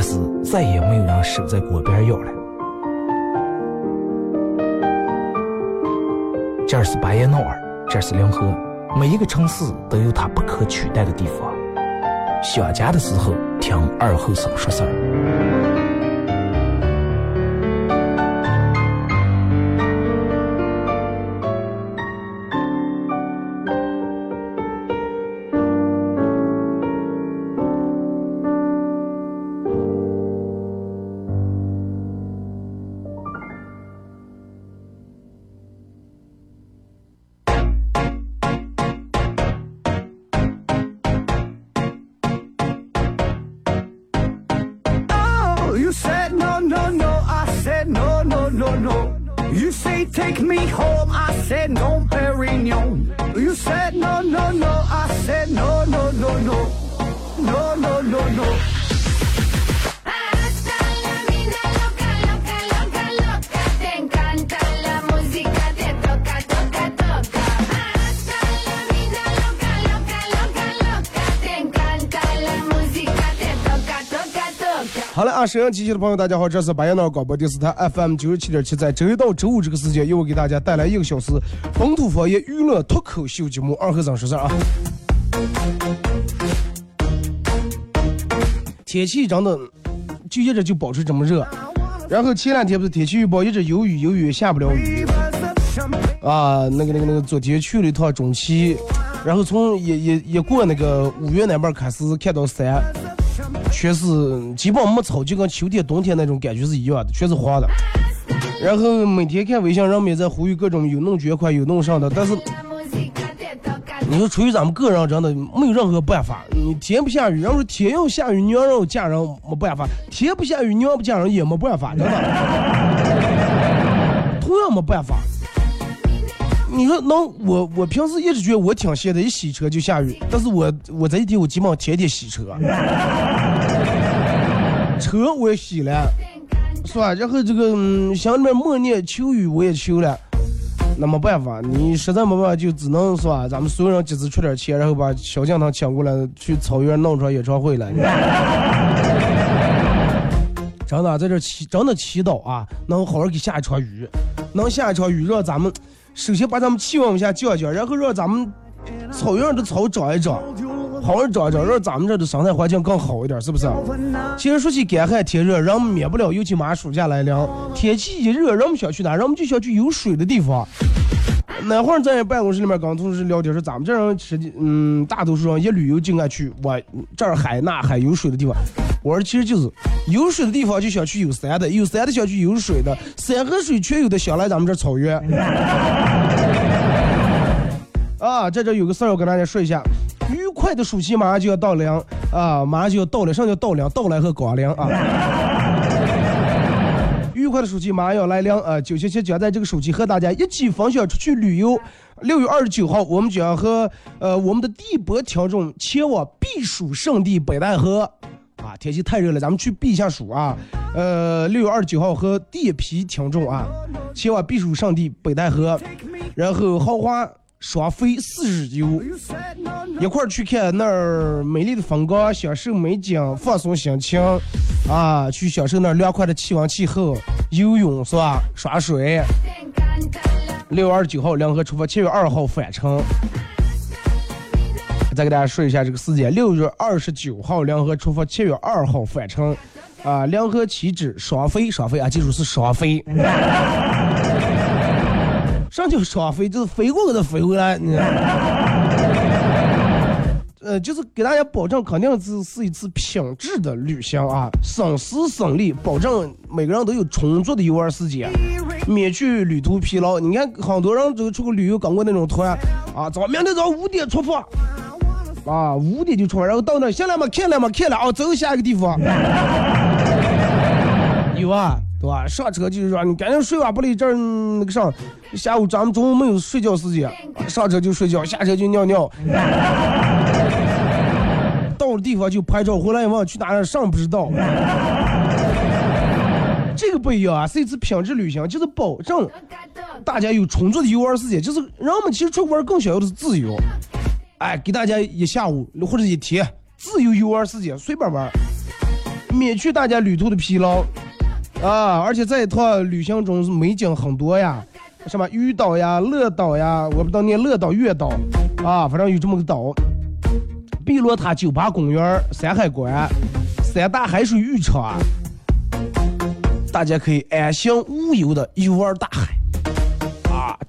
但是再也没有人守在锅边要了。这是巴彦淖尔，这是临河，每一个城市都有它不可取代的地方。想家的时候，听二后生说事儿。好了啊，沈阳机器的朋友，大家好，这是巴彦淖尔广播电视台 FM 九十七点七，在周一到周五这个时间，又给大家带来一个小时本土方言娱乐脱口秀节目《二和尚说事》啊。天气真的就一直就保持这么热，然后前两天不是天气预报一直有雨有雨下不了雨啊，那个那个那个，昨天去了一趟中旗，然后从一一一过那个五月那边开始看到山。全是基本没草，就跟秋天、冬天那种感觉是一样的，全是黄的。然后每天看微信上面在呼吁各种有弄捐款、有弄上的，但是你说出于咱们个人真的没有任何办法。你天不下雨，然后天要下雨，娘让嫁人没办法；天不下雨，娘不嫁人也没办法，真的，同样没办法。你说能我我平时一直觉得我挺闲的，一洗车就下雨，但是我我这一天我基本上天天洗车，车我也洗了，是吧？然后这个嗯，心里面默念求雨我也求了，那没办法，你实在没办法就只能是吧？咱们所有人集资出点钱，然后把小将他请过来去草原弄场演唱会来。真的在这祈真的祈祷啊，能好好给下一场雨，能下一场雨让咱们。首先把咱们气温往下降一降，然后让咱们草原上的草长一长，好好长一长，让咱们这的生态环境更好一点，是不是？其实说起干旱天热，人们免不了，尤其马上暑假来临，天气一热，人们想去哪？人们就想去有水的地方。那会儿在办公室里面跟同事聊天说，咱们这人实际，嗯，大多数人一旅游就爱去我这儿海那海有水的地方。我说其实就是有水的地方就想去有山的，有山的想去有水的，山和水全有的想来咱们这草原。啊，在这有个事儿要跟大家说一下，愉快的暑期马上就要到来啊，马上就要到了，什么叫到来？到来和光临啊。愉快的暑期马上要来临啊！九七七将在这个暑期和大家一起分享出去旅游。六月二十九号，我们将和呃我们的第一波听众前往避暑圣地北戴河啊！天气太热了，咱们去避一下暑啊！呃，六月二十九号和第一批听众啊前往避暑胜地北戴河，然后豪华双飞四日游，一块儿去看那儿美丽的风光，享受美景，放松心情啊！去享受那凉快的气温气候，游泳是吧？耍水。六月二十九号，两河出发，七月二号返程。再给大家说一下这个时间：六月二十九号，联合出发，七月二号返程。啊，联合起止，双飞，双飞啊，记住是双飞。上叫双飞，就是飞过去再飞回来。你呃，就是给大家保证，肯定是是一次品质的旅行啊，省时省力，保证每个人都有充足的游玩时间，免去旅途疲劳。你看，很多人都出去旅游，搞过那种团啊，早明天早五点出发，啊，五点就出发，然后到那儿，来嘛，看了嘛，看了，哦，走下一个地方。有啊，对吧？上车就是说，你赶紧睡吧，不离这儿那个啥，下午咱们中午没有睡觉时间，上车就睡觉，下车就尿尿。到了地方就拍照，回来一问去哪儿上不知道。这个不一样啊，是一次品质旅行，就是保证大家有充足的游玩时间。就是人们其实出去玩更想要的是自由，哎，给大家一下午或者一天自由游玩时间，随便玩，免去大家旅途的疲劳。啊，而且这一趟旅行中美景很多呀，什么鱼岛呀、乐岛呀，我不知道念乐岛、月岛，啊，反正有这么个岛。碧螺塔酒吧公园、山海关、三大海水浴场，大家可以安心无忧的游玩大海。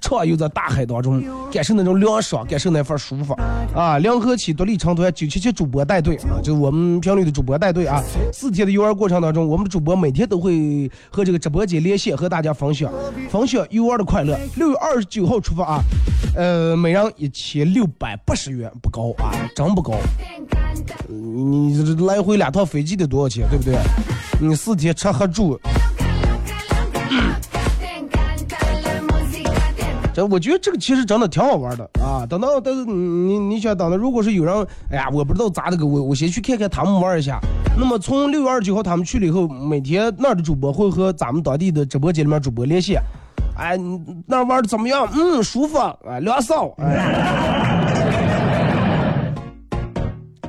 畅游在大海当中，感受那种凉爽，感受那份舒服啊！联合起独立成团九七七主播带队啊，就是我们频率的主播带队啊。四天的游玩过程当中，我们的主播每天都会和这个直播间连线，和大家分享分享游玩的快乐。六月二十九号出发啊，呃，每人一千六百八十元，不高啊，真不高。你来回两趟飞机得多少钱，对不对？你四天吃喝住。这我觉得这个其实真的挺好玩的啊！等到但是你你想等到如果是有人，哎呀，我不知道咋的个，我我先去看看他们玩一下。那么从六月二十九号他们去了以后，每天那儿的主播会和咱们当地的直播间里面主播联系。哎，那玩的怎么样？嗯，舒服，哎，凉爽。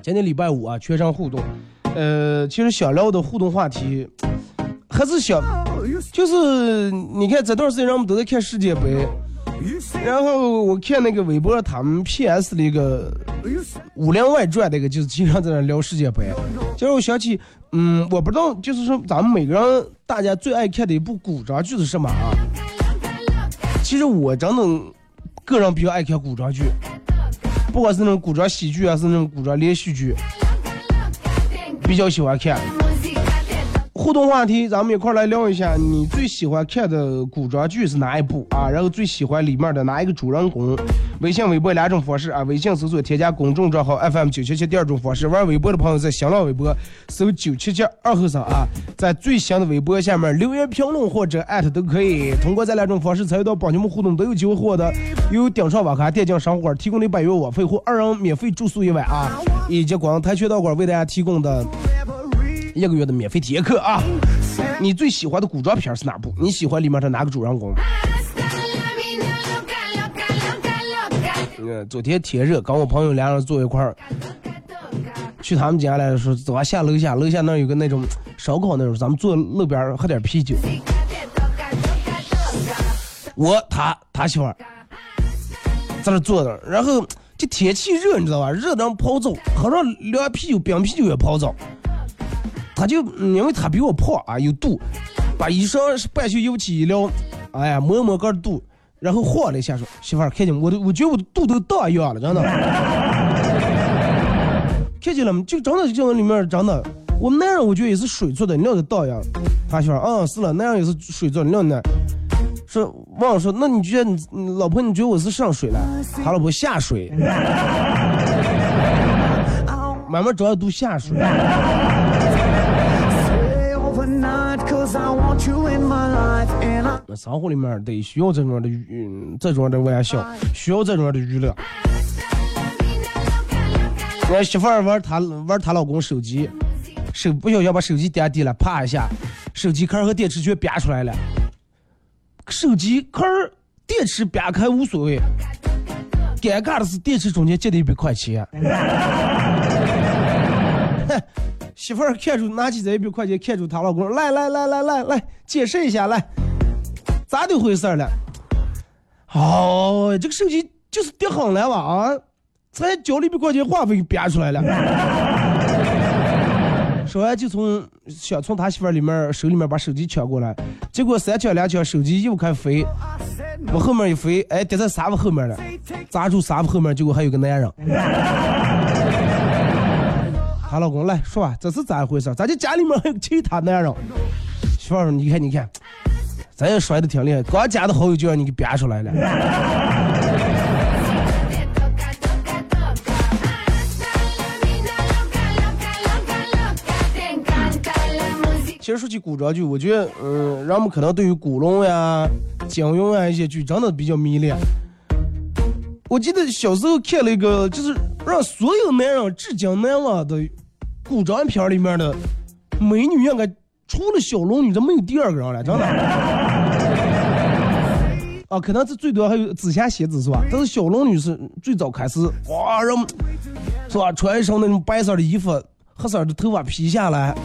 今天礼拜五啊，全程互动。呃，其实想聊的互动话题还是想，就是你看这段时间人们都在看世界杯。然后我看那个微博，他们 P.S. 的一个《武林外传》那个，就是经常在那聊世界杯。就是我想起，嗯，我不知道，就是说咱们每个人大家最爱看的一部古装剧是什么啊？其实我真的个人比较爱看古装剧，不管是那种古装喜剧还是那种古装连续剧，比较喜欢看。互动话题，咱们一块来聊一下，你最喜欢看的古装剧是哪一部啊？然后最喜欢里面的哪一个主人公？微信、微博两种方式啊。微信搜索添加公众账号 FM 九七七，第二种方式，玩微博的朋友在新浪微博搜九七七二后生啊，在最新的微博下面留言评论或者艾特都可以。通过这两种方式参与到帮你们互动，都有机会获得由顶上网咖电竞生活提供的百元网费或二人免费住宿一晚啊，以及广台渠道馆为大家提供的。一个月的免费体验课啊！你最喜欢的古装片是哪部？你喜欢里面的哪个主人公？嗯，昨天天热，跟我朋友俩人坐一块儿，去他们家来说，走啊下楼下，楼下那有个那种烧烤那种，咱们坐路边喝点啤酒。我他他媳妇儿在那坐着，然后这天气热，你知道吧？热的跑走，喝上凉啤酒、冰啤酒也跑走。他就因为他比我胖啊，有肚，把衣裳半袖衣服起一撩，哎呀，摸摸个肚，然后晃了一下说：“媳妇儿，看见我都，我觉得我的肚都大样了，真的。看见了吗？就真的就往里面真的，我们男人我觉得也是水做的，尿的大样。他媳妇儿，嗯，是了，那样也是水做的，尿呢。说忘了说，那你觉得你老婆，你觉得我是上水了？他老婆下水，慢慢找要都下水。那生活里面得需要这种的娱，这种的玩笑，需要这种的娱乐。我媳妇儿玩她玩她老公手机，手不小心把手机点地了，啪一下，手机壳和电池全瘪出来了。手机壳电池瘪开无所谓，尴尬的是电池中间借的一百块钱。媳妇儿看住拿起这一百块钱，看住她老公，来来来来来来，解释一下，来，咋的回事了？哦，这个手机就是跌狠了吧？啊，才交了一百块钱话费给憋出来了。说完就从想从他媳妇儿里面手里面把手机抢过来，结果三抢两抢手机又开飞，往后面一飞，哎，跌在沙发后面了，砸住沙发后面，结果还有个男人。她老公来说吧，这是咋回事？咱家家里面还有其他男人？媳妇儿，你看你看，咱也摔的挺厉害，刚加的好友就让你给编出来了。其实说起古装剧，我觉得，嗯，人们可能对于古龙呀、金庸啊一些剧真的比较迷恋。我记得小时候看了一个，就是让所有男人至今难忘的古装片里面的美女，应该除了小龙女，这没有第二个人了，真的。啊，可能这最多还有紫霞仙子是吧？但是小龙女是最早开始，哇，让是吧？穿一身那种白色的衣服，黑色的头发披下来，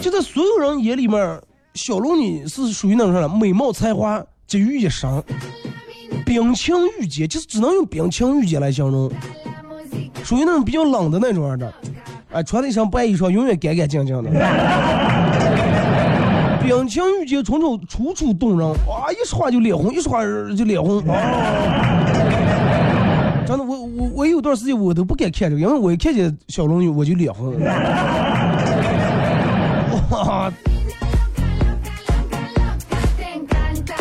就在所有人眼里面，小龙女是属于那种啥美貌才华集于一身。冰清玉洁，就是只能用冰清玉洁来形容，属于那种比较冷的那种样的，哎，穿的一身白衣裳，永远干干净净的。冰清玉洁，处处楚楚动人，哇，一说话就脸红，一说话就脸红。真的，我我我有段时间我都不敢看这个，因为我一看见小龙女我就脸红。哇！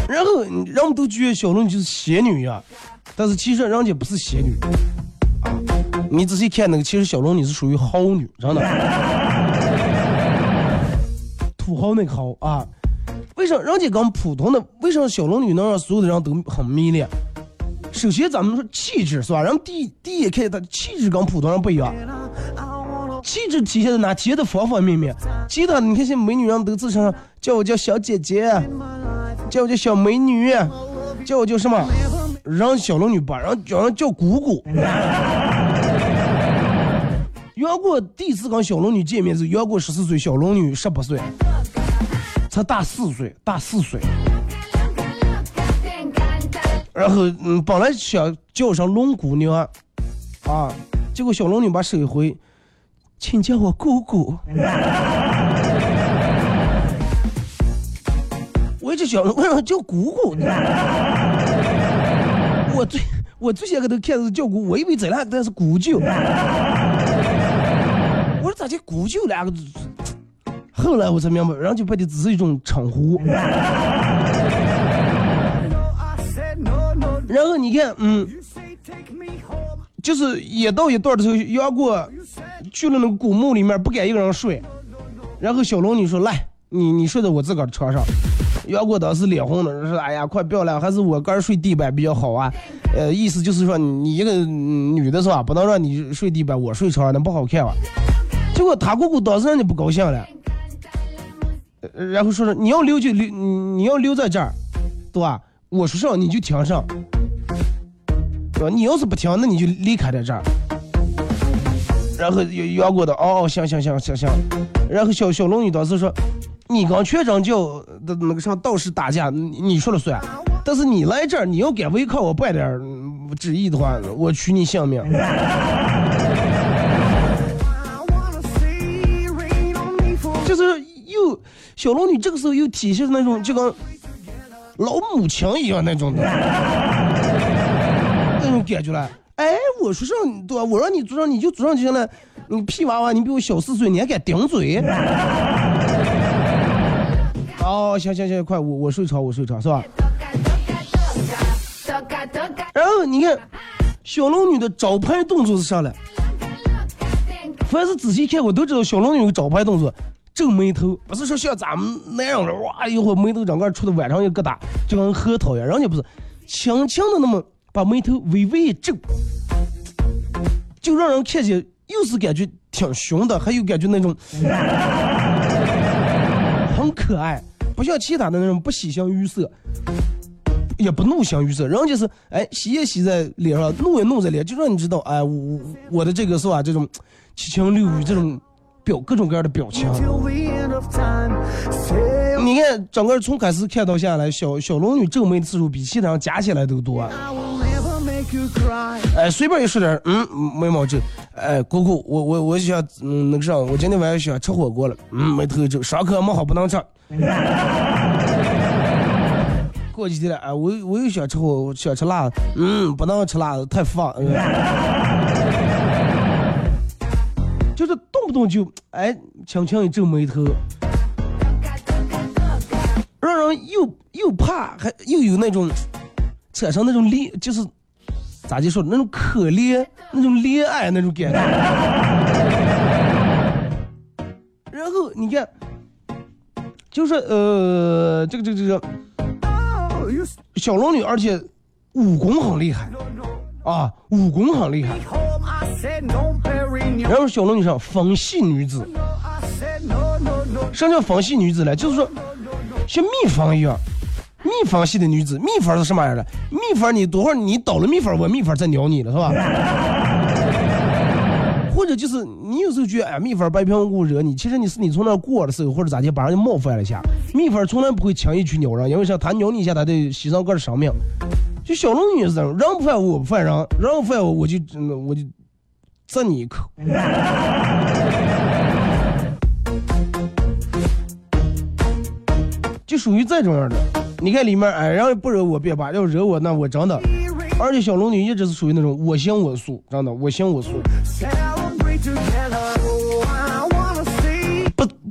然后人们都觉得小龙女就是仙女呀，但是其实人家不是仙女啊。你仔细看那个，其实小龙女是属于豪女，真的，土豪那个豪啊。为什么人家跟普通的？为什么小龙女能让所有的人都很迷恋？首先咱们说气质是吧？人第第一眼看见她气质跟普通人不一样，气质体现在哪？体现在方方面面。其他你看现在美女人都自称叫我叫小姐姐。叫我叫小美女，叫我叫什么？让小龙女把，让叫人叫姑姑。杨过第一次跟小龙女见面是杨过十四岁，小龙女十八岁，才大四岁，大四岁。然后嗯，本来想叫上龙姑娘，啊，结果小龙女把手一挥，请叫我姑姑。我一直想，为什么叫姑姑呢？我最我最先给他看的是叫姑，我以为这两个字是姑舅。我说咋叫姑舅两个字？后来我才明白，人家把的只是一种称呼。然后你看，嗯，就是也到一段的时候，杨过去了那个古墓里面，不敢一个人睡。然后小龙女说：“来，你你睡在我自个儿床上。”杨过当时脸红的说：“哎呀，快不要了，还是我儿睡地板比较好啊。”呃，意思就是说你一个女的是吧，不能让你睡地板，我睡床上那不好看吧？结果他姑姑当时人家不高兴了，然后说是你要留就留，你要留在这儿，对吧？我说上你就听上，对吧？你要是不听，那你就离开在这儿。然后杨过的哦哦，行行行行行。然后小小龙女当时说。你跟全真教的那个上道士打架，你你说了算。但是你来这儿，你要敢违抗我半点儿旨意的话，我取你性命。小龙女这个时候又体现那种就跟老母亲一样那种的，那种感觉了。哎，我说上对吧？我让你坐上你就坐上就行了。你屁娃娃，你比我小四岁，你还敢顶嘴？哦，行行行，快，我我睡着，我睡着，是吧？然后你看，小龙女的招牌动作是啥了？凡是仔细看过都知道，小龙女的招牌动作皱眉头，不是说像咱们那样的，哇，一会儿眉头整个出的晚上一疙瘩，就跟核桃一样。人家不是，轻轻的那么把眉头微微一皱，就让人看见又是感觉挺凶的，还有感觉那种很可爱，不像其他的那种不喜形于色。也不怒形于色，人家是哎洗也洗在脸上，怒也怒在脸，就让你知道哎我我的这个是吧？这种七情六欲，这种表各种各样的表情。你看整个从开始看到下来，小小龙女皱眉的次数比其他人加起来都多。哎，随便一说点，嗯，眉毛皱。哎，姑姑，我我我想嗯那个啥，我今天晚上想吃火锅了，嗯，眉头皱。上课没好不能吃。过几天了，哎，我我又想吃火，想吃辣，嗯，不能吃辣，太放。就是动不动就哎，轻轻一皱眉头，让人又又怕，还又有那种产生那种恋，就是咋就说那种可怜，那种恋爱那种感觉。然后你看，就是呃，这个这个这个。小龙女，而且武功很厉害啊，武功很厉害。然后小龙女上风系女子，什么叫风系女子呢？就是说像蜜蜂一样，蜜蜂系的女子。蜜蜂是什么样的？蜜蜂你多会儿你倒了蜜蜂，我蜜蜂再咬你了，是吧？或者就是你有时候觉得哎，蜜蜂白平无故惹你，其实你是你从那过的时候，或者咋地把人家冒犯了一下。蜜蜂从来不会轻易去咬人，因为啥？它咬你一下，它得牺牲个人生命。就小龙女是这样，人不犯我，我不犯人，人不犯我，我就真的我就蛰你一口。就属于这种样的。你看里面，哎，人不惹我别怕，要惹我那我真的。而且小龙女一直是属于那种我行我素，真的我行我素。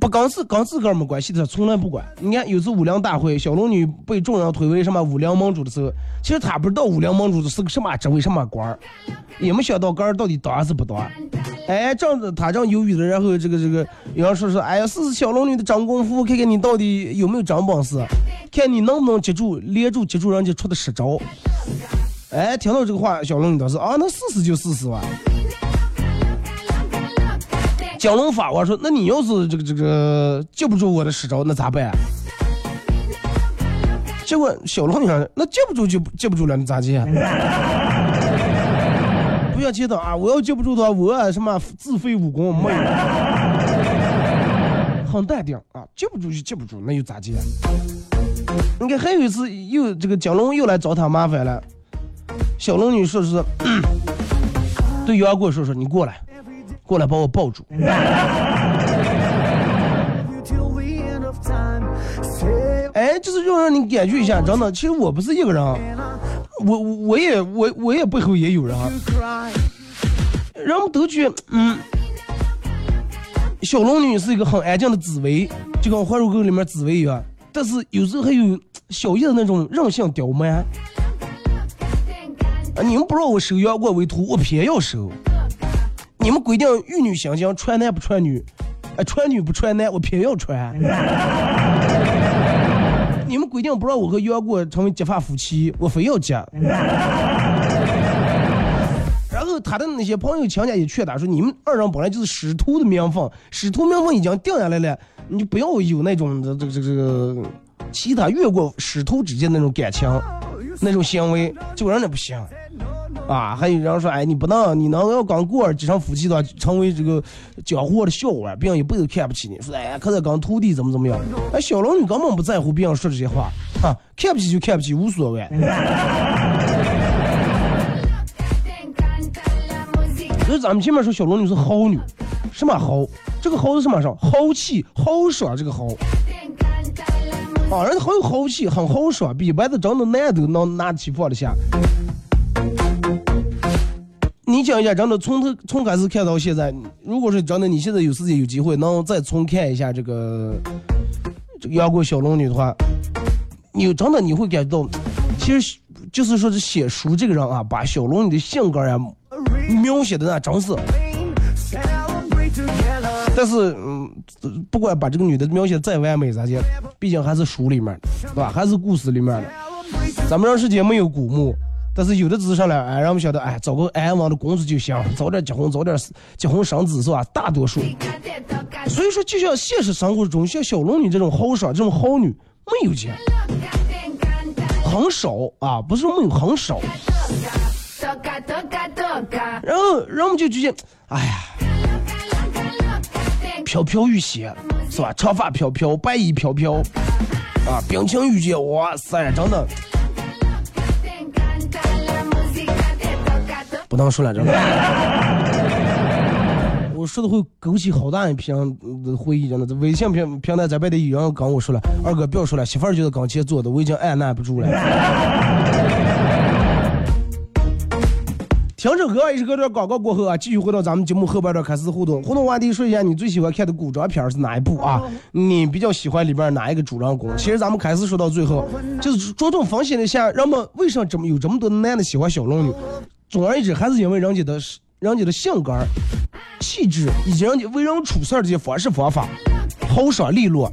不跟自跟自个儿没关系的，从来不管。你看，有次武林大会，小龙女被众人推为什么武林盟主的时候，其实她不知道武林盟主是个什么职位、什么官儿，也没想到官儿到底当还是不当。哎，正子他正犹豫的，然后这个这个有人说说，哎呀，试试小龙女的真功夫，看看你到底有没有真本事，看你能不能接住连住接住人家出的十招。哎，听到这个话，小龙女当时啊，那试试就试试吧。江龙法王说：“那你要是这个这个接不住我的使招，那咋办？”结果小龙女说：“那接不住就接不住了，你咋接？不要接到啊！我要接不住的话，我什么自废武功没有，很淡定啊！接不住就接不住，那又咋接？你看还有一次，又这个江龙又来找他麻烦了。小龙女说是 对杨过说说，你过来。”过来把我抱住。哎，就是要让你感觉一下，真的，其实我不是一个人，我我也我我也背后也有人。人们都觉得，嗯，小龙女是一个很安静的紫薇，就跟《还珠格格》里面紫薇一样。但是有时候还有小叶的那种任性刁蛮。啊，你们不让我收杨过为徒，我偏要收。你们规定玉女心经传男不传女，哎，传女不传男，我偏要传。你们规定不让我和杨过成为结发夫妻，我非要结。然后他的那些朋友亲家也劝他说：“你们二人本来就是师徒的名分，师徒名分已经定下来了，你就不要有那种这这这这个其他越过师徒之间那种感情，那种行为，结果人不行。”啊，还有人说，哎，你不能，你能要刚过继承夫妻的话，成为这个江湖的笑话，别人一辈子看不起你。说，哎，可是刚徒弟怎么怎么样？哎，小龙女根本不在乎别人说这些话，哈，看不起就看不起，无所谓。所以咱们前面说小龙女是豪女，什么豪？这个豪是什么上？豪气、豪爽，这个豪。啊，人很有豪气，很豪爽，比一般的真的男都能拿起放得下。你讲一下，真的从头从开始看到现在，如果是真的，你现在有时间有机会能再重看一下这个这个《阳光小龙女》的话，你真的你会感觉到，其实就是说这写书这个人啊，把小龙女的性格呀描写的那真是。但是，嗯，不管把这个女的描写再完美咋地，毕竟还是书里面的，对吧？还是故事里面的。咱们人世界没有古墓。但是有的只是上来，哎，让我们晓得，哎，找个安稳的工作就行，早点结婚，早点结婚生子，是吧？大多数。所以说，就像现实生活中，像小龙女这种豪爽、这种好女，没有钱，很少啊，不是没有，很少。然后，然后我们就觉得，哎呀，飘飘欲仙，是吧？长发飘飘，白衣飘飘，啊，冰清玉洁，哇塞，真的。不能说了，真的。我说的会勾起好大一片回忆，真的。微信平平台这边的有人跟我说了，二哥不要说了，媳妇儿就在刚前做的，我已经按捺不住了。听着歌，一首歌段广告过后啊，继续回到咱们节目后半段开始互动。互动话题说一下你最喜欢看的古装片是哪一部啊？你比较喜欢里边哪一个主人公？其实咱们开始说到最后，就是着重分析了一下，人们为什么这么有这么多男的喜欢小龙女？总而言之，还是因为人家的、人家的性格、气质，以及人家为人处事这些方式方法，豪爽利落，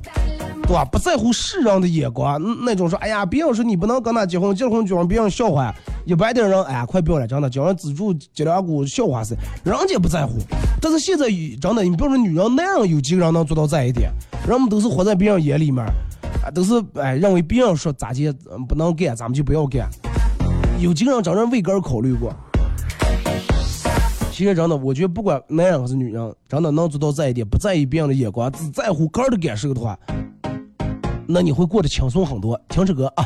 对吧？不在乎世人的眼光，那种说，哎呀，别人说你不能跟他结婚，结婚就让别人笑话。一般的人，哎，快不要了，真的，叫人资助接两股笑话噻，人家不在乎。但是现在真的，你比如说女人男人，有几个人能做到这一点？人们都是活在别人眼里面，啊，都是哎认为别人说咋地，不能干，咱们就不要干。有几个人真正为哥考虑过？其实真的，我觉得不管男人还是女人，真的能做到这一点，不在意别人的眼光，只在乎哥的感受的话，那你会过得轻松很多。听这歌啊。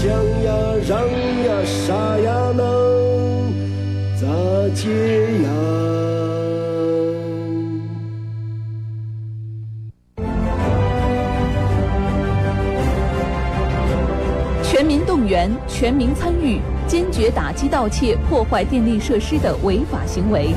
呀，抢呀，让呀，杀呀，能咋接呀？全民动员，全民参与。坚决打击盗窃、破坏电力设施的违法行为。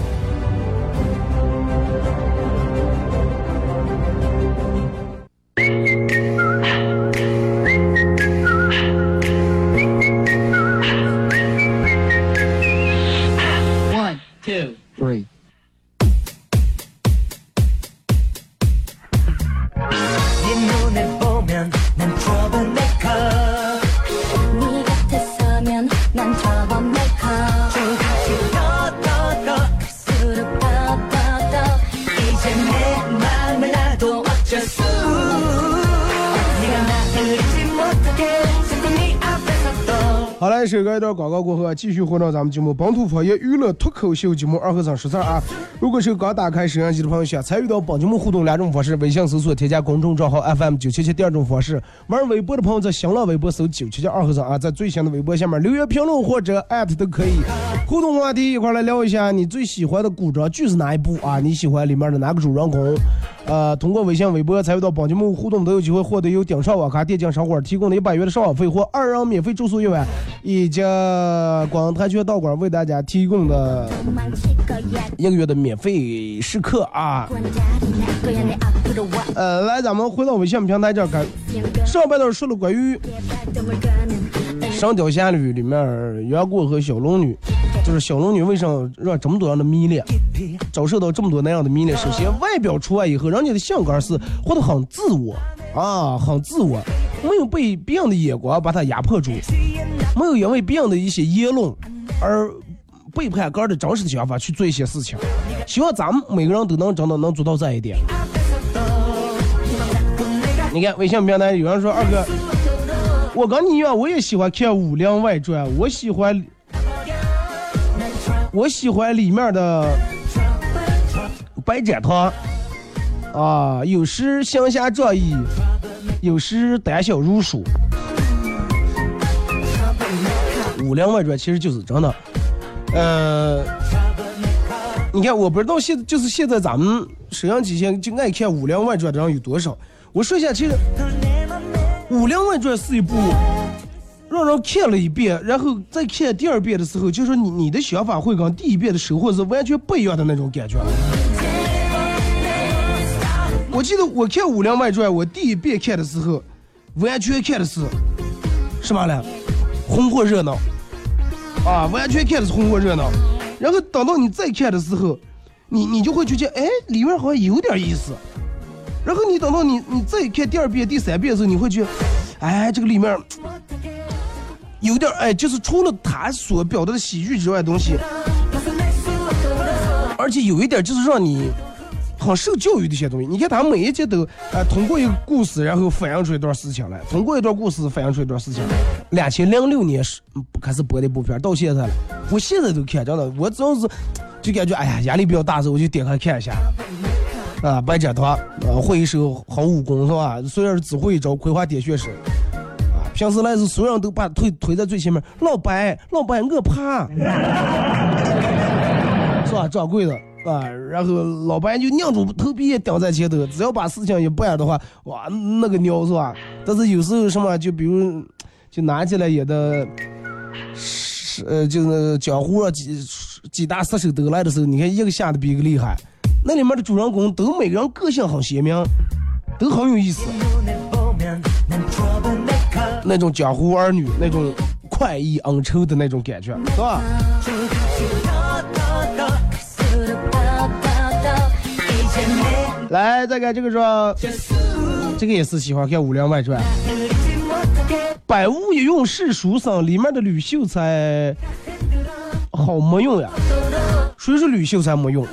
这个一段广告过后啊，继续回到咱们节目本土方言娱乐脱口秀节目二和尚说事儿啊。如果是刚打开摄像机的朋友，想参与到本节目互动两种方式：微信搜索添加公众账号 FM 九七七；第二种方式，玩微博的朋友在新浪微博搜九七七二和尚啊，在最新的微博下面留言评论或者艾特都可以。互动话题一块来聊一下，你最喜欢的古装剧是哪一部啊？你喜欢里面的哪个主人公？呃，通过微信、微博参与到本节目互动，都有机会获得由顶上网咖电竞商馆提供的一百元的上网费或二人免费住宿一晚，以及广泰拳道馆为大家提供的一个月的免费试课啊。呃，来，咱们回到微信平台这儿，上半段说了关于《神雕侠侣》里面杨过和小龙女。就是小龙女为什么让这么多人的迷恋，遭受到这么多那样的迷恋？首先，外表除外以后，人家的性格是活得很自我啊，很自我，没有被别人的眼光把他压迫住，没有因为别人的一些言论而背叛个人的真实想法去做一些事情。希望咱们每个人都能真的能做到这一点。你看微信平台有人说二哥，我跟你一样，我也喜欢看《武林外传》，我喜欢。我喜欢里面的白展堂啊，有时行侠仗义，有时胆小如鼠。武林外传其实就是真的，呃，你看，我不知道现就是现在咱们摄像机前就爱看武林外传的人有多少。我说一下，其实武林外传是一部。让人看了一遍，然后再看第二遍的时候，就说你你的想法会跟第一遍的收获是完全不一样的那种感觉。我记得我看《武林外传》，我第一遍看的时候，完全看的是什么呢？红火热闹啊，完全看的是红火热闹。然后等到你再看的时候，你你就会觉得，哎，里面好像有点意思。然后你等到你你再看第二遍、第三遍的时候，你会觉得，哎，这个里面。有点哎，就是除了他所表达的喜剧之外东西，而且有一点就是让你很受教育的一些东西。你看他每一集都哎通过一个故事，然后反映出一段事情来，通过一段故事反映出一段事情来。两千零六年是开始播的部片，到现在了，我现在都看，真的，我只要是就感觉哎呀压力比较大时，候，我就点开看一下。啊，白展堂啊，会一手好武功是吧？虽然是只会一招葵花点穴手。平时来是所有人都把腿推在最前面，老白，老白，我怕，是吧？掌柜的啊，然后老白就拧住头皮也顶在前头，只要把事情一办的话，哇，那个鸟是吧？但是有时候什么，就比如就拿起来也得，是呃，就是江湖上几几大杀手都来的时候，你看一个下的比一个厉害，那里面的主人公都每个人个性很鲜明，都很有意思。那种江湖儿女，那种快意恩仇的那种感觉，是吧？来，再看这个说，这个也是喜欢看《武林外传》。百无一用是书生，里面的吕秀才好没用呀。谁说吕秀才没用？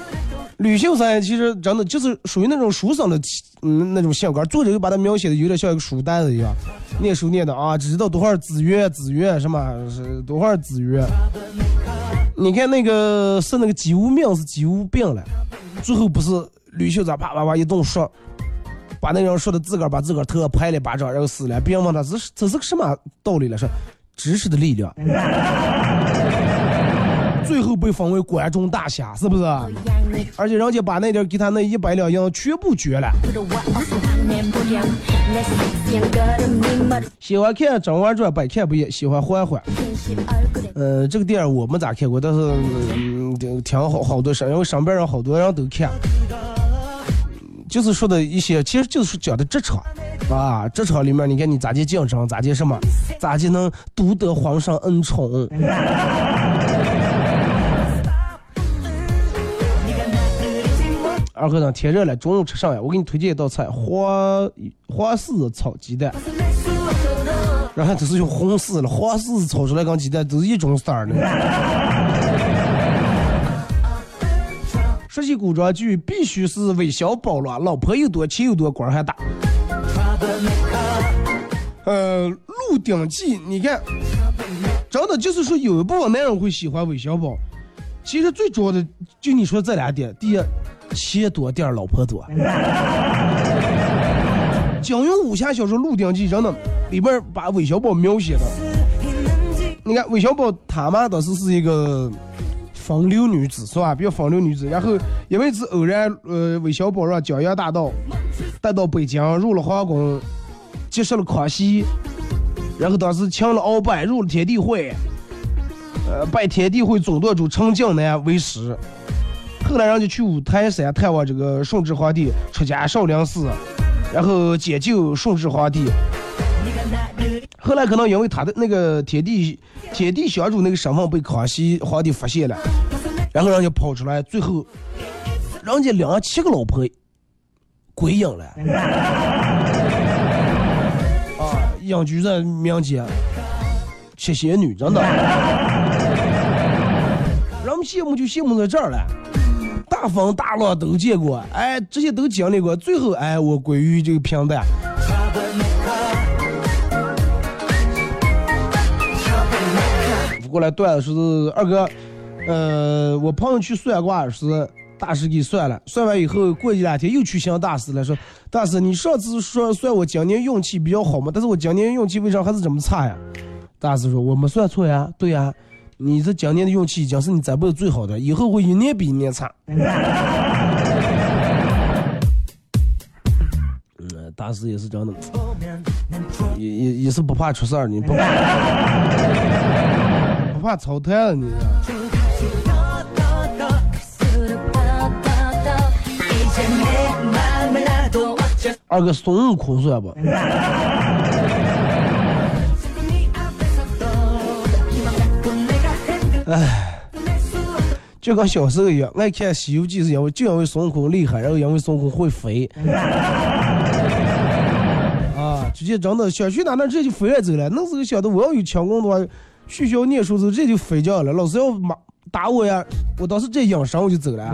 吕秀才其实真的就是属于那种书生的，嗯，那种性格。作者就把他描写的有点像一个书呆子一样，念书念的啊，只知道多少子曰子曰什么是多少子曰。你看那个是那个姬无命是姬无病了，最后不是吕秀才啪啪啪一顿说，把那人说的自个儿把自个儿头拍了一巴掌，然后死了。别人问他这是这是个什么道理了？说知识的力量。最后被封为关中大侠，是不是？而且人家把那点给他那一百两银全部捐了。喜欢看《甄嬛传》，百看不厌。喜欢嬛嬛。呃，这个电影我没咋看过，但是嗯，挺好好多事，因为身边人好多人都看。就是说的一些，其实就是讲的职场啊，职场里面你看你咋地竞争，咋地什么，咋地能独得皇上恩宠。二和尚天热了，中午吃啥呀？我给你推荐一道菜，黄黄柿子炒鸡蛋。然后都是用红柿了，黄柿子炒出来跟鸡蛋都是一种色儿的。说起古装剧，必须是韦小宝了，老婆又多，钱又多，官还大。呃，《鹿鼎记》，你看，真的就是说有一部分男人会喜欢韦小宝。其实最主要的就你说这俩点，第一。钱多第二，老婆多。金庸武侠小说《鹿鼎记》真的里边把韦小宝描写的，你看韦小宝他妈当时是一个风流女子是吧？比较风流女子，然后因为是偶然，呃，韦小宝让江洋大盗带到北京，入了皇宫，结识了康熙，然后当时请了鳌拜，入了天地会，呃，拜天地会总舵主陈近南为师。后来，人家去五台山探望这个顺治皇帝，出家少林寺，然后解救顺治皇帝。后来可能因为他的那个天地天地香主那个身份被康熙皇帝发现了，然后人家跑出来，最后人家两七个老婆归隐了。啊，隐居在民间，七仙女真的，羡慕就羡慕在这儿了。大风大浪都见过，哎，这些都经历过，最后哎，我归于这个平淡。过来段子是二哥，呃，我朋友去算卦是大师给算了，算完以后过一两天又去向大师了，说大师，你上次说算我今年运气比较好嘛，但是我今年运气为啥还是这么差呀？大师说我没算错呀，对呀。你这今年的运气已经是你这辈子最好的，以后会一年比一年差。嗯，大师也是这样的，也也也是不怕出事儿，你不怕不怕操蛋了，你。二哥孙悟空算不？唉，就跟小时候一样，爱看《西游记》是因为就因为孙悟空厉害，然后因为孙悟空会飞。啊，直接真的想去哪哪这就飞了走了。那时候想的我要有强功的话，学校念书时候直接就飞掉了。老师要骂打我呀，我当时直接养伤我就走了。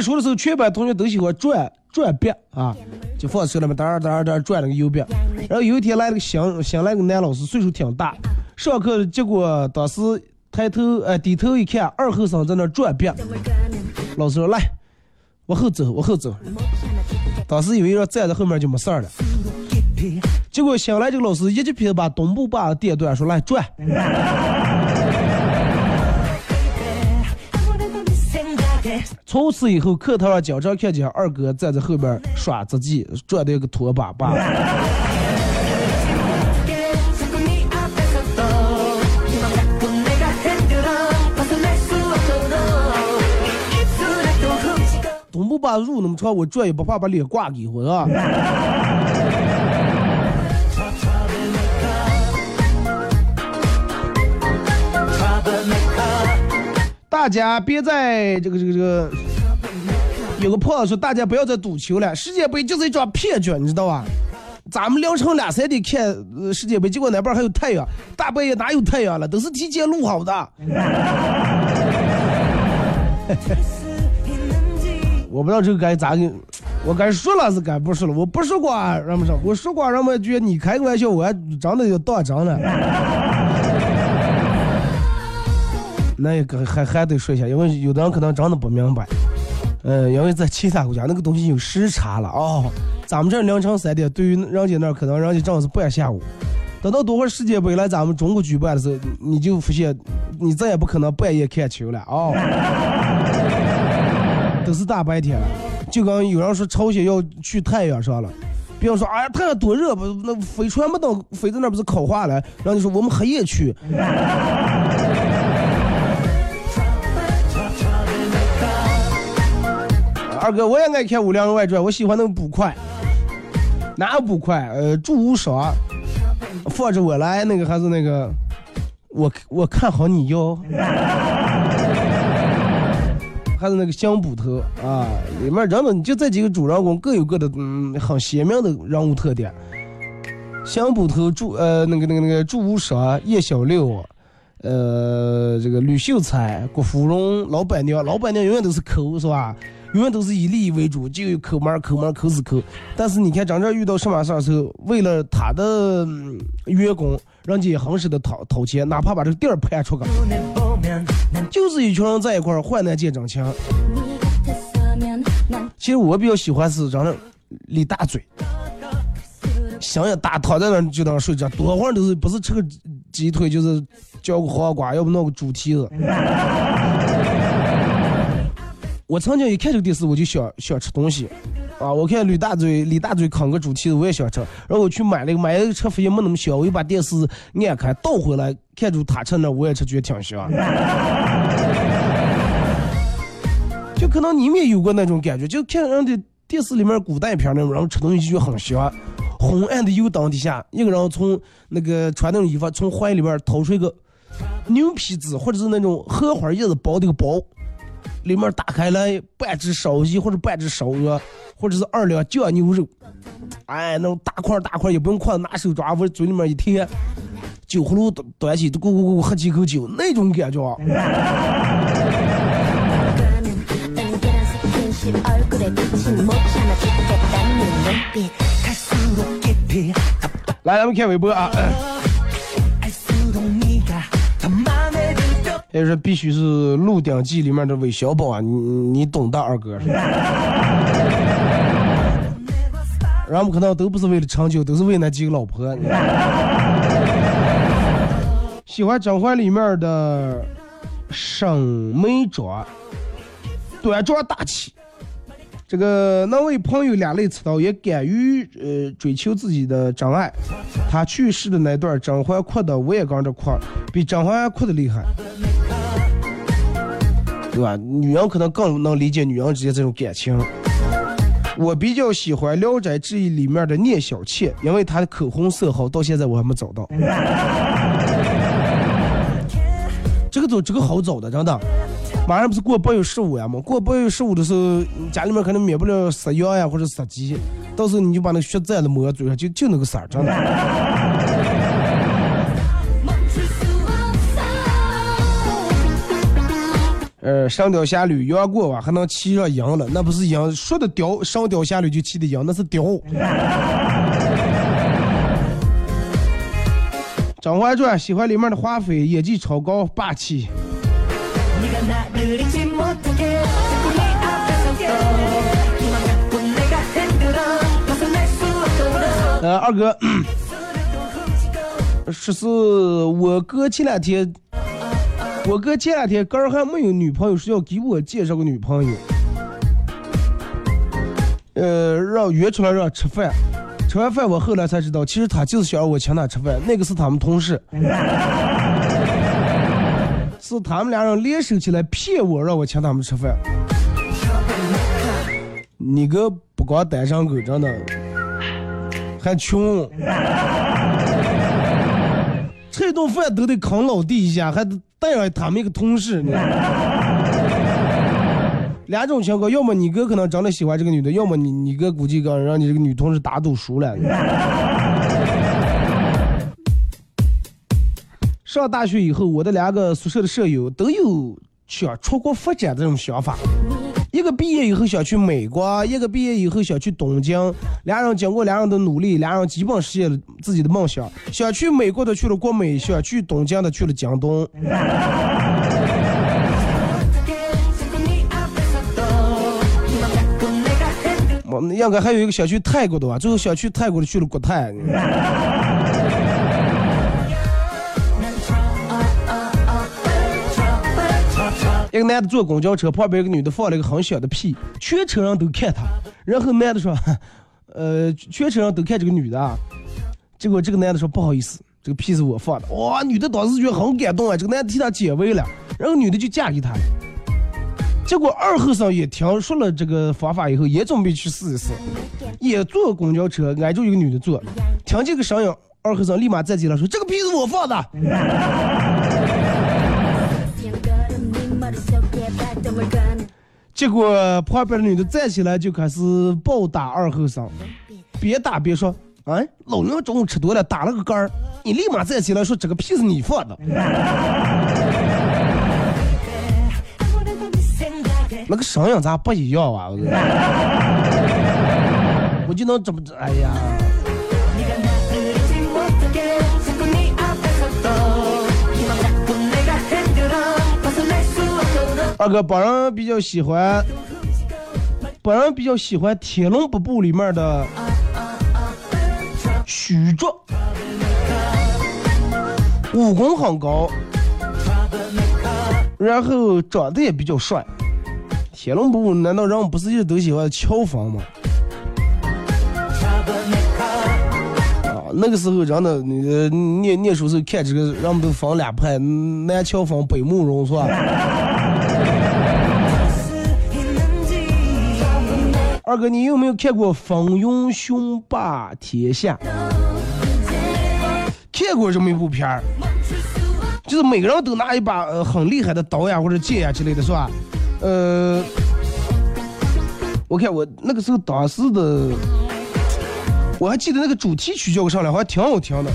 念书的时候，全班同学都喜欢转转笔啊，就放车了嘛，哒哒哒转那个右笔。然后有一天来了个新新来个男老师，岁数挺大，上课结果当时抬头呃低头一看，二后生在那转笔。老师说来，往后走，往后走。当时以为说站在后面就没事儿了，结果新来这个老师一记皮把东部把电断，说来转。从此以后，课堂上经常看见二哥站在后边耍杂技，拽的一个拖把把。东部把路那么长，我转也不怕把脸挂给我，啊大家别在这个这个这个，有个朋友说大家不要再赌球了，世界杯就是一场骗局，你知道吧？咱们凌晨两三点看世界杯，结果那边还有太阳，大半夜哪有太阳了？都是提前录好的。我不知道这个该咋给，我该说了是该不说了。我不说过，让不说，我说过，让们觉得你开个玩笑，我还真的要当真了。那个还还得说一下，因为有的人可能真的不明白，嗯，因为在其他国家那个东西有时差了哦。咱们这凌晨三点，对于人家那可能人家正是半下午。等到多会世界杯来咱们中国举办的时候，你就发现你再也不可能半夜看球了啊，都是大白天了。就刚有人说朝鲜要去太阳上了，别人说哎呀太阳多热不，那飞船没等飞在那不是烤化了，然后就说我们黑夜去。二哥，我也爱看《武林外传》，我喜欢那个捕快。哪有捕快？呃，祝无双，放着我来，那个还是那个，我我看好你哟。还是那个香捕头啊，里面真的就这几个主人公各有各的嗯很鲜明的人物特点。香捕头祝呃那个那个那个祝无双、叶小六，呃这个吕秀才、郭芙蓉、老板娘，老板娘永远都是抠是吧？永远都是以利益为主，就有抠门抠门抠死抠。但是你看，真正遇到什么事儿时候，为了他的员工，人家也很舍得掏掏钱，哪怕把这个店儿盘出去，就是一群人在一块儿患难见真情。其实我比较喜欢是真的李大嘴，想也大，躺在那就当睡着，多会儿都是不是吃个鸡腿，就是嚼个黄瓜，要不弄个猪蹄子。我曾经一看这个电视，我就想想吃东西，啊！我看吕大嘴李大嘴啃个猪蹄子，我也想吃。然后我去买了个买了个车，发现没那么香，我就把电视按开倒回来，看住他吃那，我也吃，觉得挺香。就可能你们也有过那种感觉，就看人的电视里面古代片那种，然后吃东西就很香。昏暗的油灯底下，一个人从那个穿那种衣服，从怀里边掏出一个牛皮纸或者是那种荷花叶子包的一个包。里面打开来半只烧鸡或者半只烧鹅，或者是二两酱牛肉，哎，那种大块大块也不用筷子，拿手抓，往嘴里面一填，酒葫芦端起，咕咕咕喝几口酒，那种感觉。来，咱们看微博啊。还是必须是《鹿鼎记》里面的韦小宝啊，你你懂的，二哥。人们可能都不是为了长久，都是为那几个老婆。喜欢《甄嬛》里面的沈眉庄，端庄大气。这个那位朋友两肋插刀，也敢于呃追求自己的真爱。他去世的那段，甄嬛哭的我也跟着哭，比甄嬛哭的厉害。对吧？女人可能更能理解女人之间这种感情。我比较喜欢《聊斋志异》里面的聂小倩，因为她的口红色号到现在我还没找到。这个都这个好找的，真的。马上不是过八月十五呀吗？过八月十五的时候，家里面可能免不了杀羊呀或者杀鸡，到时候你就把那个血蘸了抹嘴上，就就那个色儿，真的。呃，上雕侠侣杨过吧，还能骑上羊了？那不是羊，说的雕，上雕侠侣就骑的羊，那是雕。《甄嬛传》喜欢里面的华妃，演技超高，霸气。呃，二哥，说 是我哥前两天。我哥前两天刚还没有女朋友，说要给我介绍个女朋友，呃，让约出来让吃饭。吃完饭我后来才知道，其实他就是想让我请他吃饭。那个是他们同事，是他们俩人联手起来骗我，让我请他们吃饭。你哥不光单身狗，真的还穷。这顿饭都得坑老弟一下，还得带上他们一个同事呢。两种情况，要么你哥可能真的喜欢这个女的，要么你你哥估计刚让你这个女同事打赌输了。上大学以后，我的两个宿舍的舍友都有想出国发展的这种想法。一个毕业以后想去美国，一个毕业以后想去东京。两人经过两人的努力，两人基本实现了自己的梦想。想去美国的去了国美，想去东京的去了京东。我们应该还有一个想去泰国的吧，最后想去泰国的去了国泰。一个男的坐公交车，旁边一个女的放了一个很小的屁，全车人都看他。然后男的说：“呃，全车人都看这个女的啊。”结果这个男的说：“不好意思，这个屁是我放的。”哇，女的当时觉得很感动啊，这个男的替她解围了，然后女的就嫁给他了。结果二和尚也听说了这个方法以后，也准备去试一试，也坐公交车，挨着一个女的坐，听这个声音，二和尚立马站起来说：“这个屁是我放的。”结果旁边的女的站起来就开始暴打二后生，边打边说：“哎，老娘中午吃多了，打了个嗝儿，你立马站起来说这个屁是你放的。”那个声音咋不一样啊？我就能这么，哎呀！二哥，本人比较喜欢，本人比较喜欢《天龙八部》里面的虚竹，武功很高，然后长得也比较帅。天龙八部难道人们不是一直都喜欢乔峰吗？啊，那个时候真的，那个念念书时候看这个，人们都分两派，南乔峰、北慕容，是吧？二哥，你有没有看过《风云雄霸天下》？看过这么一部片儿，就是每个人都拿一把呃很厉害的刀呀或者剑呀之类的，是吧？呃，我看我那个时候当时的，我还记得那个主题曲叫个啥来，好像挺好听的。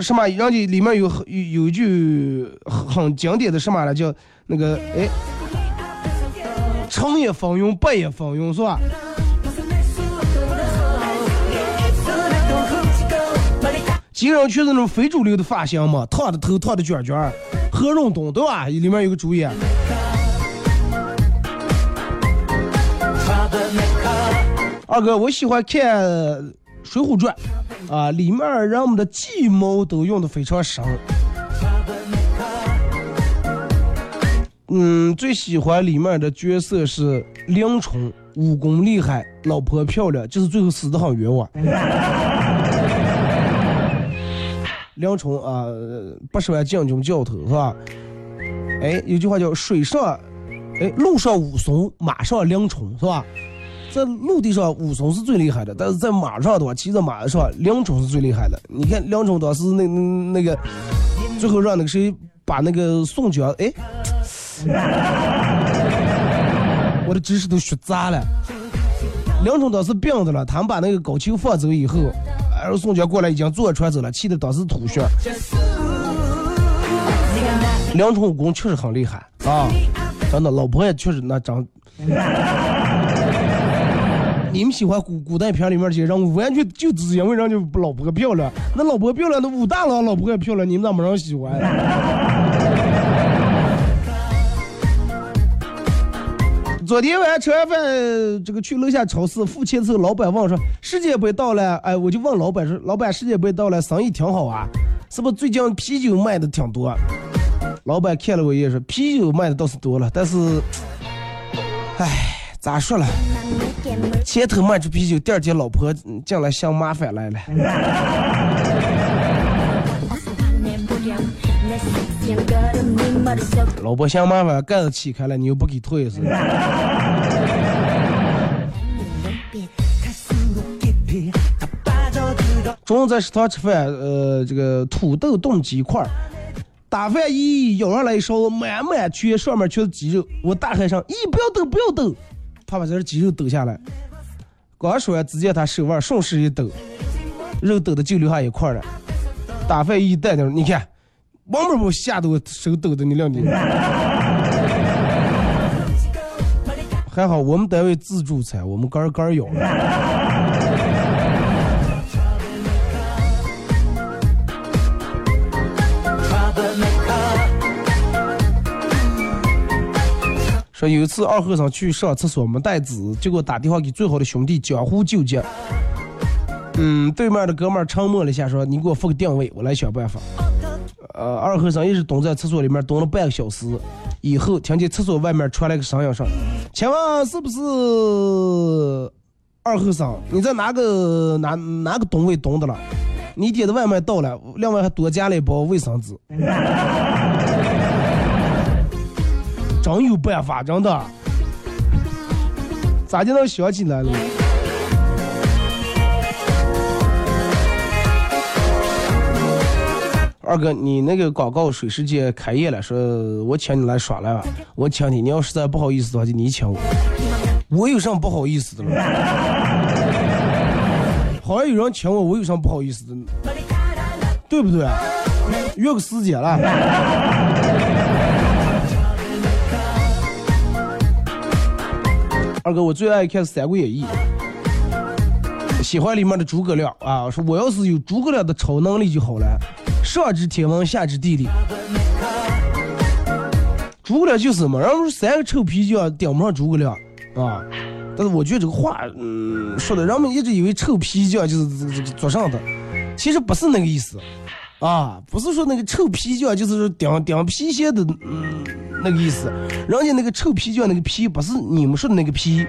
什么？让你里面有有有一句很经典的什么来，叫那个哎，成也风云，败也风云，是吧？几个人全是那种非主流的发型嘛，烫的头，烫的卷卷何润东对吧？里面有个主演。二哥，我喜欢看《水浒传》，啊，里面人们的计谋都用的非常深。嗯，最喜欢里面的角色是林冲，武功厉害，老婆漂亮，就是最后死的很冤枉。梁冲啊，八十万将军教头是吧？哎，有句话叫“水上，哎，路上武松，马上梁冲”是吧？在陆地上武松是最厉害的，但是在马上的话，骑在马上，梁冲是最厉害的。你看梁冲当时那那个，最后让那个谁把那个宋江，哎，我的知识都学杂了。梁冲当时病的了，他们把那个高俅放走以后，然后宋江过来已经坐船走了，气得当时吐血。梁冲武功确实很厉害啊，真的，老婆也确实那长。你们喜欢古古代片里面这些人物，完全就只因为人家老婆漂亮。那老婆漂亮，那武大郎老婆也漂亮，你们咋没人喜欢？昨天晚上吃完饭，这个去楼下超市付钱时候，老板问我说：“世界杯到了？”哎，我就问老板说：“老板，世界杯到了，生意挺好啊？是不是最近啤酒卖的挺多？”老板看了我一眼说：“啤酒卖的倒是多了，但是，哎。”咋说了？前头卖出啤酒，第二天老婆进来想麻烦来了。老婆想麻烦，盖子起开了，你又不给退是？中午在食堂吃饭，呃，这个土豆炖鸡块打饭一舀上来一勺，满满全上面全是鸡肉。我大喊声：“咦，不要抖，不要抖！”他把这鸡肉抖下来。刚说完，只见他手腕顺势一抖，肉抖的就留下一块了。打饭一带着，你看，王某某吓得我手抖的你两滴。还好我们单位自助餐，我们干干舀。说有一次二和尚去上厕所没带纸，结果打电话给最好的兄弟江湖救急。嗯，对面的哥们沉默了一下，说：“你给我发个定位，我来想办法。”呃，二和尚一直蹲在厕所里面蹲了半个小时，以后听见厕所外面传来个声音说：“请问是不是二和尚？你在哪个哪哪个蹲位蹲的了？你点的外卖到了，另外还多加了一包卫生纸。”真有办法，真的，咋就能想起来了？二哥，你那个广告水世界开业了，说我请你来耍来吧，我请你，你要实在不好意思的话，就你请我。我有什么不好意思的了？好像有人请我，我有什么不好意思的？对不对？约个师姐了。二哥，我最爱看《三国演义》，喜欢里面的诸葛亮啊！说我要是有诸葛亮的超能力就好了，上知天文，下知地理。诸葛亮就是嘛，然后说三个臭皮匠顶不上诸葛亮啊！但是我觉得这个话，嗯，说的人们一直以为臭皮匠就是这个这个做上的，其实不是那个意思啊，不是说那个臭皮匠就是顶顶皮鞋的，嗯。那个意思，人家那个臭皮匠那个皮不是你们说的那个皮，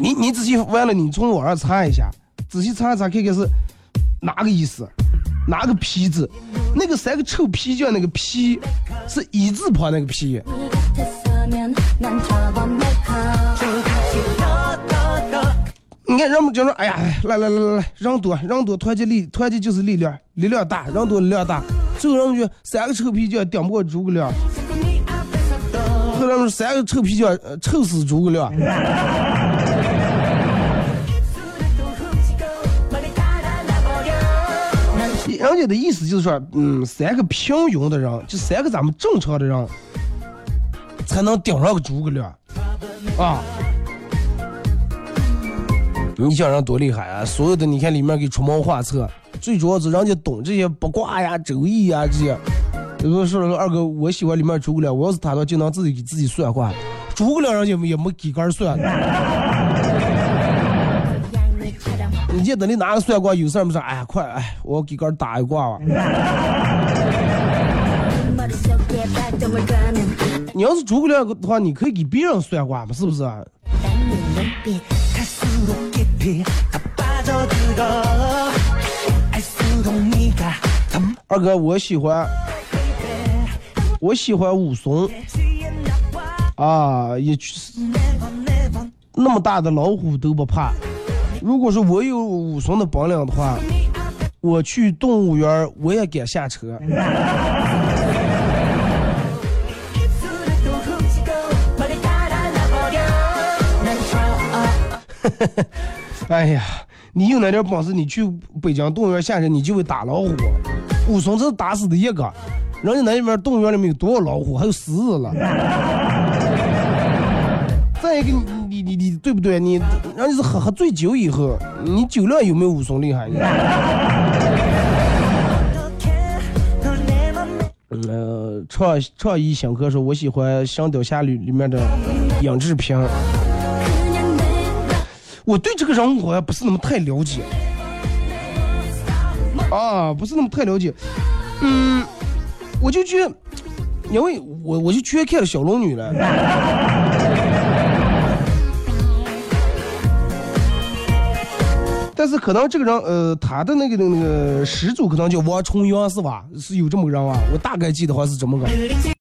你你仔细完了，你从网上查一下，仔细查一查看看是哪个意思，哪个皮字，那个三个臭皮匠那个皮是一字旁那个皮。你看人们就说，哎呀，来来来来来，人多人多团结力团结就是力量，力量大，人多力量大。最后人们就三个臭皮匠顶不过诸葛亮，三个臭皮匠臭死诸葛亮。人家的意思就是说，嗯，三个平庸的人，就三个咱们正常的人，才能顶上个诸葛亮，啊。你想人多厉害啊！所有的你看里面给出谋划策，最主要是人家懂这些八卦呀、周易呀这些。有人说二哥，我喜欢里面诸葛亮，我要是他的话，就能自己给自己算卦。诸葛亮人家也没给杆算。你见等你拿个算卦有事儿没事？哎呀，快哎，我给杆打一卦吧。你要是诸葛亮的话，你可以给别人算卦嘛，是不是？二哥，我喜欢，我喜欢武松啊，也那么大的老虎都不怕。如果说我有武松的本领的话，我去动物园我也敢下车。哎呀，你有那点本事，你去北京动物园下去，你就会打老虎。武松这打死的一个，人家那边动物园里面有多少老虎，还有狮子了。再一个，你你你你对不对？你人家是喝喝醉酒以后，你酒量有没有武松厉害？呃，创创意新歌说，我喜欢《神雕侠侣》里面的尹志平。我对这个人物好像不是那么太了解，啊，不是那么太了解，嗯，我就觉得，因为我我就全看了小龙女了，但是可能这个人，呃，他的那个那个始祖可能叫王重阳是吧？是有这么个人啊？我大概记得话是这么个。